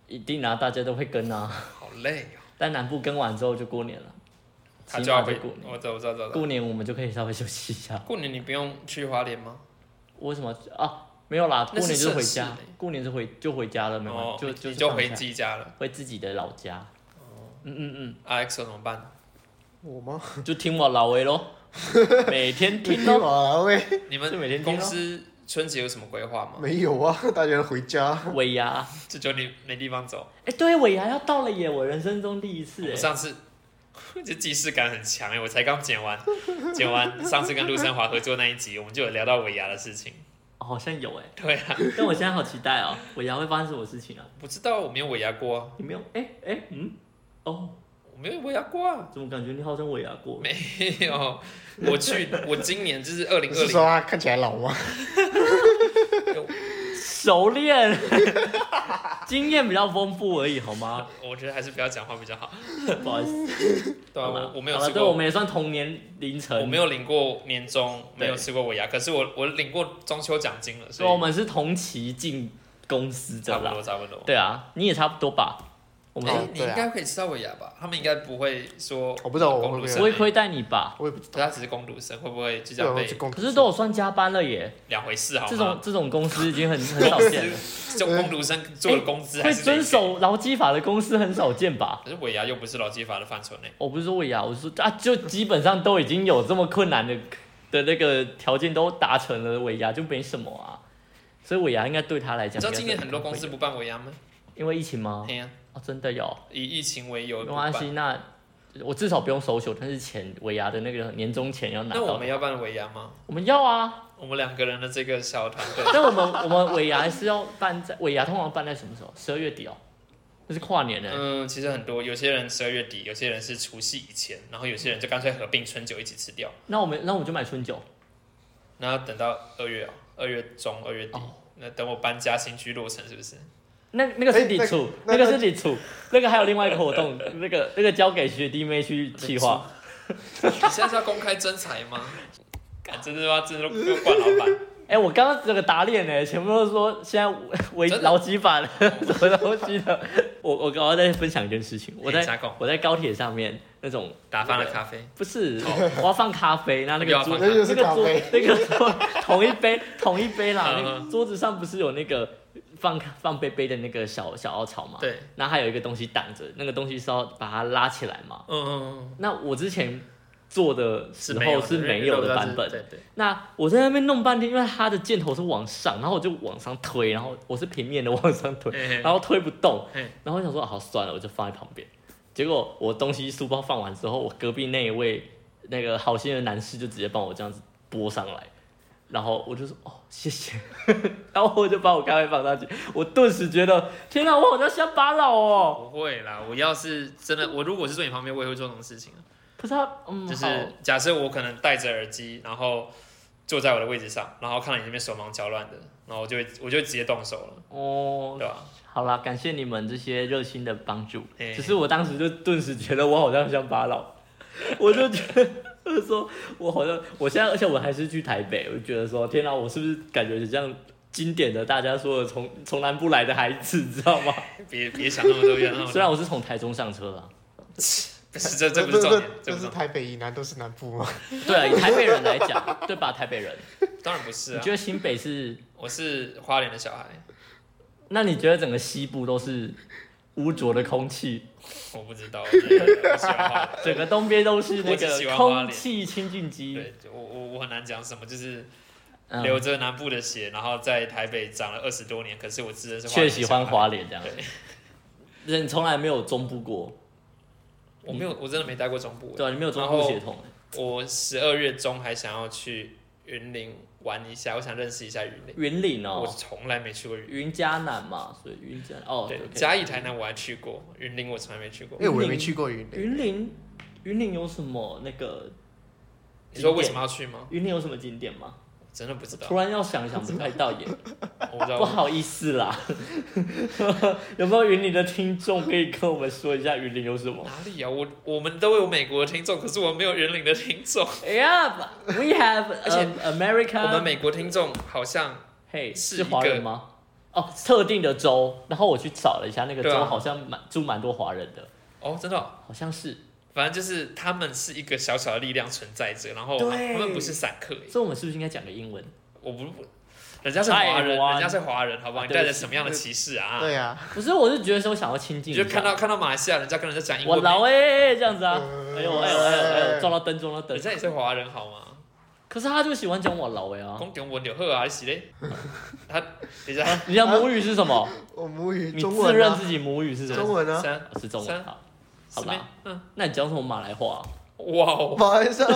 一定啊，大家都会跟啊。好累哦，但南部跟完之后就过年了，他就要回过年。我知道我知道我知道。过年我们就可以稍微休息一下。过年你不用去花莲吗？为什么啊？没有啦，过年就是回家过年就回就回家了，没有、哦，就你就回就是放假自己家了。回自己的老家。嗯嗯嗯，啊 X 怎么办？我吗？就听我老威咯，每天听听咯。啊喂，你们就每天听公司春节有什么规划吗？没有啊，大家都回家。尾牙，就就你没地方走。哎、对，尾牙要到了耶！我人生中第一次哎，我上次 这既视感很强哎，我才刚剪完，剪完上次跟陆生华合作那一集，我们就有聊到尾牙的事情。哦好像有哎，对啊，但我现在好期待哦，尾牙会发生什么事情啊？不知道我没有尾牙过啊，你没有？哎、哎、嗯，哦，我没有尾牙过啊，怎么感觉你好像尾牙过？没有。我去，我今年就是二零二零说零，他看起来老吗？熟练，经验比较丰富而已，好吗？我觉得还是不要讲话比较好。不好意思，对啊，我我没有吃过对，我吃过，们也算同年凌晨，我没有领过年终，没有对吃过尾牙，可是我我领过中秋奖金了，所以所以我们是同期进公司的啦差不多。差不多。对啊，你也差不多吧？我们你应该可以吃到尾牙吧？他们应该不会说我不知道我会不会工读生不会亏待你吧？我也不知道他只是工读生，会不会就这。样被可是都有算加班了耶，两回事好吗？这种这种公司已经很很少见了，司这种工读生做的工资 还会遵。守劳基法的公司很少见吧？可是尾牙又不是劳基法的范畴内，我不是说尾牙，我是说啊，就基本上都已经有这么困难的的那个条件都达成了，尾牙就没什么啊。所以尾牙应该对他来讲，你知道今年很多公司不办尾牙吗？因为疫情吗？对呀、哦，真的有，以疫情为由没。关系，那我至少不用首秀，但是钱尾牙的那个年终钱要拿那我。们要办尾牙吗？我们要啊，我们两个人的这个小团队，但我们我们尾牙是要办在尾牙，通常办在什么时候？十二月底哦，那是跨年呢。嗯，其实很多，有些人十二月底，有些人是除夕以前，然后有些人就干脆合并春酒一起吃掉，那我们那我们就买春酒。那要等到二月哦，二月中二月底，哦那等我搬家新居落成是不是？那那个是哎那抵触，那那个是你出，那个还有另外一个活动，那个那个交给学弟妹去企划。你现在是要公开征才吗？敢真的吗？真的不用怪老板。哎、我刚刚这个打脸呢，全部都说现在违真的劳基法的什么东西的。我我刚刚在分享一件事情，我在我在高铁上面那种打翻了咖啡，不是，我要放咖啡，那那个桌那个桌。那个桌同一杯同一杯啦，嗯那个桌子上不是有那个放放杯杯的那个小小凹槽嘛？对，那还有一个东西挡着，那个东西是要把它拉起来嘛？嗯嗯嗯，那我之前做的时候是没有的版本，对对，那我在那边弄半天，因为它的箭头是往上，然后我就往上推，然后我是平面的往上推，嘿嘿然后推不动，然后我想说好算了，我就放在旁边。结果我东西书包放完之后，我隔壁那一位那个好心的男士就直接帮我这样子拨上来，然后我就说哦谢谢，然后我就把我咖啡放上去，我顿时觉得天哪，我好像乡巴佬哦。不会啦，我要是真的，我如果是坐你旁边，我也会做这种事情啊。可是他嗯，就是假设我可能戴着耳机，然后坐在我的位置上，然后看到你这边手忙脚乱的，然后我就会我就直接动手了，哦，对吧？好啦，感谢你们这些热心的帮助。嘿只是我当时就顿时觉得我好像乡巴佬，我就觉得 就是说我好像我现在，而且我还是去台北，我就觉得说天哪，我是不是感觉像经典的大家说的从从南部来的孩子，你知道吗？别别想那么多，虽然我是从台中上车了，不是这这不是重点，这不是，台北以南都是南部吗？对啊，以台北人来讲，对吧？台北人，当然不是啊你觉，得新北是？我是花莲的小孩，那你觉得整个西部都是污浊的空气，我不知道，我觉得我喜欢花。整个东边都是那个空气清净机？对，我我我很难讲什么，就是嗯流着南部的血，然后在台北长了二十多年，可是我自认是花却喜欢莲的小孩花莲这样。对，人从来没有中部过，我没有，我真的没待过中部。对啊，你没有中部血统。我十二月中还想要去云林玩一下，我想认识一下云林。云林我哦，从来没去过云林。云嘉南嘛，所以云嘉哦，对嘉义、台南我还去过，云林我从来没去过。因为我也没去过云林。云林，云林有什么那个？你说为什么？要去吗？云林有什么景点吗？真的不知道，突然要想想不太到耶，我不知道。不好意思啦。有没有云林的听众可以跟我们说一下云林有什么？哪里啊？我我们都有美国的听众，可是我没有云林的听众。Yeah，we have 而且 um, America，我们美国听众好像嘿是是华人吗？哦，特定的州，然后我去找了一下，那个州好像蛮住蛮多华人的，哦，真的哦、好像是，反正就是他们是一个小小的力量存在着，然后他们不是散客耶。所以我们是不是应该讲个英文？我不，人家是华人，人家是华人，好不好？你带着什么样的歧视啊？对呀，不是，我是觉得说想要亲近，你就看到看到马来西亚人家跟人家讲英文，我老哎、这样子啊，嗯哎呦哎呦哎呦哎呦，撞到灯撞到灯人，家也是华人好吗？可是他就喜欢讲我老哎啊。讲中文就好啊，你是嘞？他等一下，你的母语是什么？我母语你中文啊自认自，己母语是什么？中文啊，是中文三好，好啦，嗯，那你讲什么马来话？啊？哇哦，马来西亚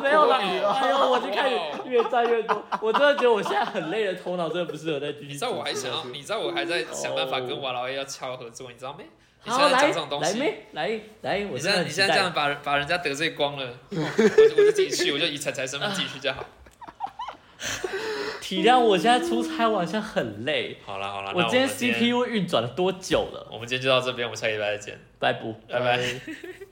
没有啦，哇哎呦，我就开始越战越多，我真的觉得我现在很累的头脑真的不适合再继续。你知道我还想要，你知道我还在想办法跟瓦劳爷要敲合作，你知道没？你现好来在讲这种东来西，没来来，我现在你现在这样把人把人家得罪光了，我就我就自己去，我就以彩彩身份自己去就好。体谅我现在出差，我好像很累。好了好了，我今天 CPU 运转了多久了？我们今天就到这边，我们下礼拜再见，拜拜。拜拜。